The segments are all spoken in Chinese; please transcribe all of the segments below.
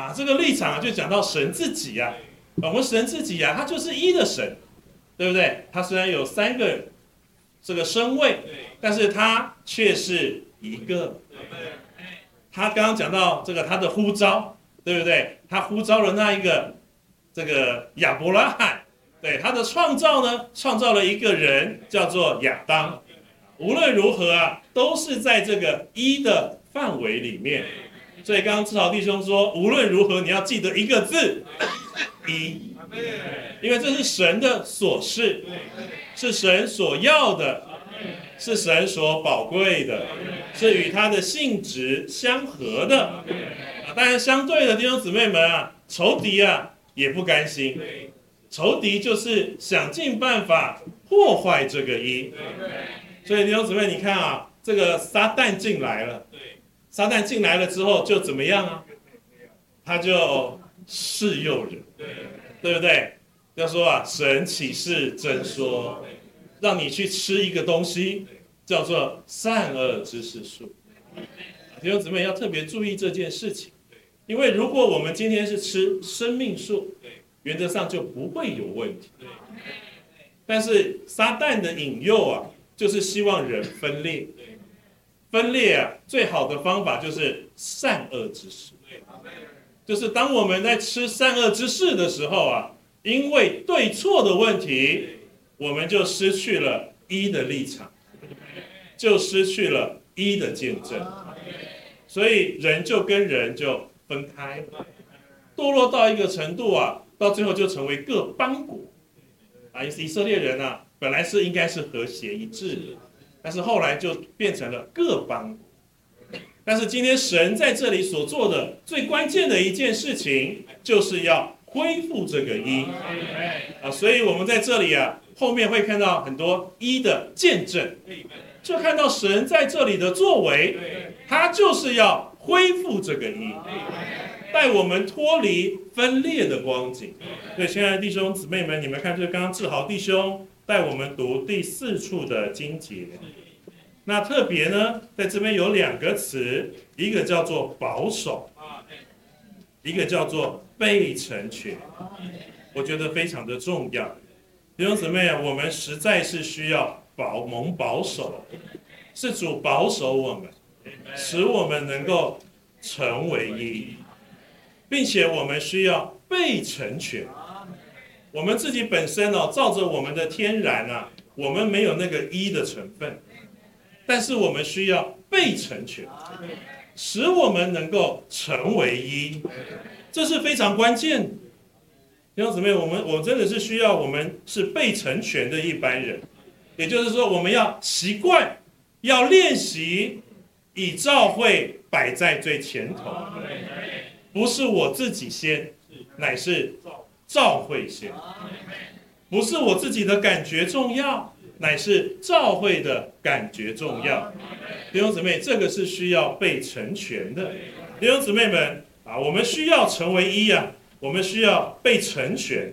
啊，这个立场啊，就讲到神自己呀、啊，我们神自己呀、啊，他就是一的神，对不对？他虽然有三个这个身位，但是他却是一个。他刚刚讲到这个他的呼召，对不对？他呼召了那一个这个亚伯拉罕，对他的创造呢，创造了一个人叫做亚当。无论如何啊，都是在这个一的范围里面。所以刚刚志豪弟兄说，无论如何你要记得一个字，一，因为这是神的所示，是神所要的，是神所宝贵的，是与他的性质相合的。当然相对的弟兄姊妹们啊，仇敌啊也不甘心，仇敌就是想尽办法破坏这个一。所以弟兄姊妹，你看啊，这个撒旦进来了。撒旦进来了之后就怎么样啊？他就试诱人，对不对？要说啊，神启示真说，让你去吃一个东西，叫做善恶知识树。弟兄姊妹要特别注意这件事情，因为如果我们今天是吃生命树，原则上就不会有问题。但是撒旦的引诱啊，就是希望人分裂。分裂啊，最好的方法就是善恶之事。就是当我们在吃善恶之事的时候啊，因为对错的问题，我们就失去了一的立场，就失去了一的见证，所以人就跟人就分开，堕落到一个程度啊，到最后就成为各邦国啊，以色列人啊，本来是应该是和谐一致的。但是后来就变成了各邦，但是今天神在这里所做的最关键的一件事情，就是要恢复这个一。啊，所以我们在这里啊，后面会看到很多一的见证，就看到神在这里的作为，他就是要恢复这个一，带我们脱离分裂的光景。对，亲爱的弟兄姊妹们，你们看，这刚刚志豪弟兄。带我们读第四处的经节，那特别呢，在这边有两个词，一个叫做保守，一个叫做被成全，我觉得非常的重要。弟兄姊妹啊，我们实在是需要保蒙保守，是主保守我们，使我们能够成为一，并且我们需要被成全。我们自己本身哦，照着我们的天然啊，我们没有那个一的成分，但是我们需要被成全，使我们能够成为一，这是非常关键。弟兄姊妹，我们我真的是需要我们是被成全的一般人，也就是说，我们要习惯，要练习，以照会摆在最前头，不是我自己先，乃是。召会先，不是我自己的感觉重要，乃是召会的感觉重要。弟兄姊妹，这个是需要被成全的。弟兄姊妹们啊，我们需要成为一啊，我们需要被成全。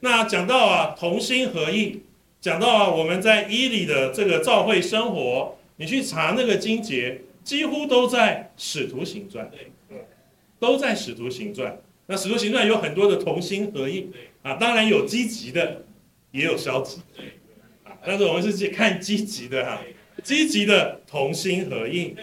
那讲到啊，同心合意，讲到啊，我们在一里的这个召会生活，你去查那个经节，几乎都在使徒行传，都在使徒行传。那使徒行传有很多的同心合意啊，当然有积极的，也有消极啊。但是我们是看积极的哈，积极的同心合意。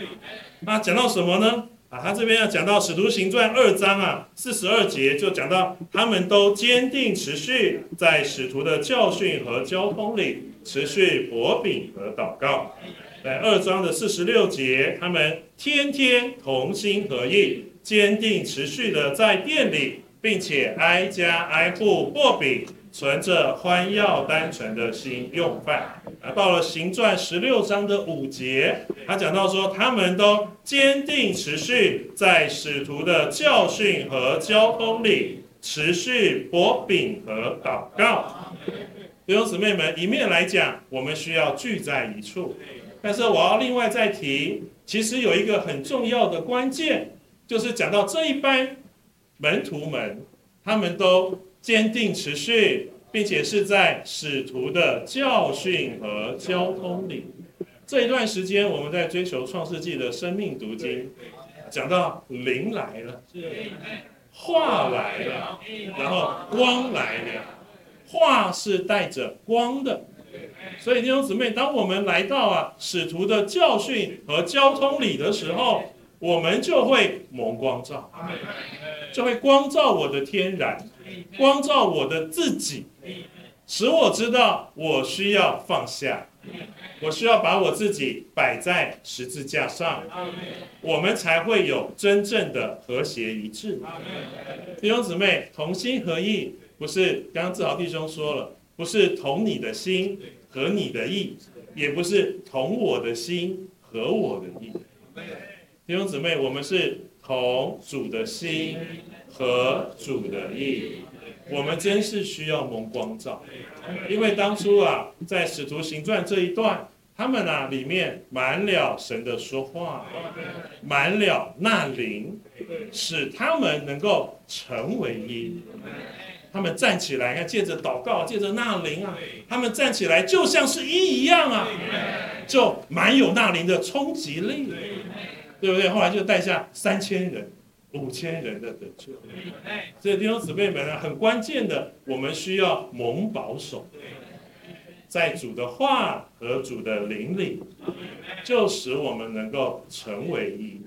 那讲到什么呢？啊，他这边要讲到使徒行传二章啊，四十二节就讲到他们都坚定持续在使徒的教训和交通里持续薄饼和祷告。在二章的四十六节，他们天天同心合意。坚定持续的在店里，并且挨家挨户破饼，存着欢耀单纯的心用饭。啊，到了行传十六章的五节，他讲到说，他们都坚定持续在使徒的教训和交通里持续薄饼和祷告。弟兄姊妹们，一面来讲，我们需要聚在一处，但是我要另外再提，其实有一个很重要的关键。就是讲到这一班门徒们，他们都坚定持续，并且是在使徒的教训和交通里。这一段时间，我们在追求创世纪的生命读经，讲到灵来了，话来了，然后光来了，话是带着光的。所以弟兄姊妹，当我们来到啊使徒的教训和交通里的时候，我们就会蒙光照，就会光照我的天然，光照我的自己，使我知道我需要放下，我需要把我自己摆在十字架上，我们才会有真正的和谐一致。弟兄姊妹，同心合意，不是刚刚志豪弟兄说了，不是同你的心和你的意，也不是同我的心和我的意。弟兄姊妹，我们是同主的心和主的意，我们真是需要蒙光照，因为当初啊，在使徒行传这一段，他们啊里面满了神的说话，满了那灵，使他们能够成为一。他们站起来，看借着祷告，借着那灵啊，他们站起来就像是一一样啊，就蛮有那灵的冲击力。对不对？后来就带下三千人、五千人的得救。所以弟兄姊妹们呢，很关键的，我们需要蒙保守，在主的话和主的灵里，就使我们能够成为一。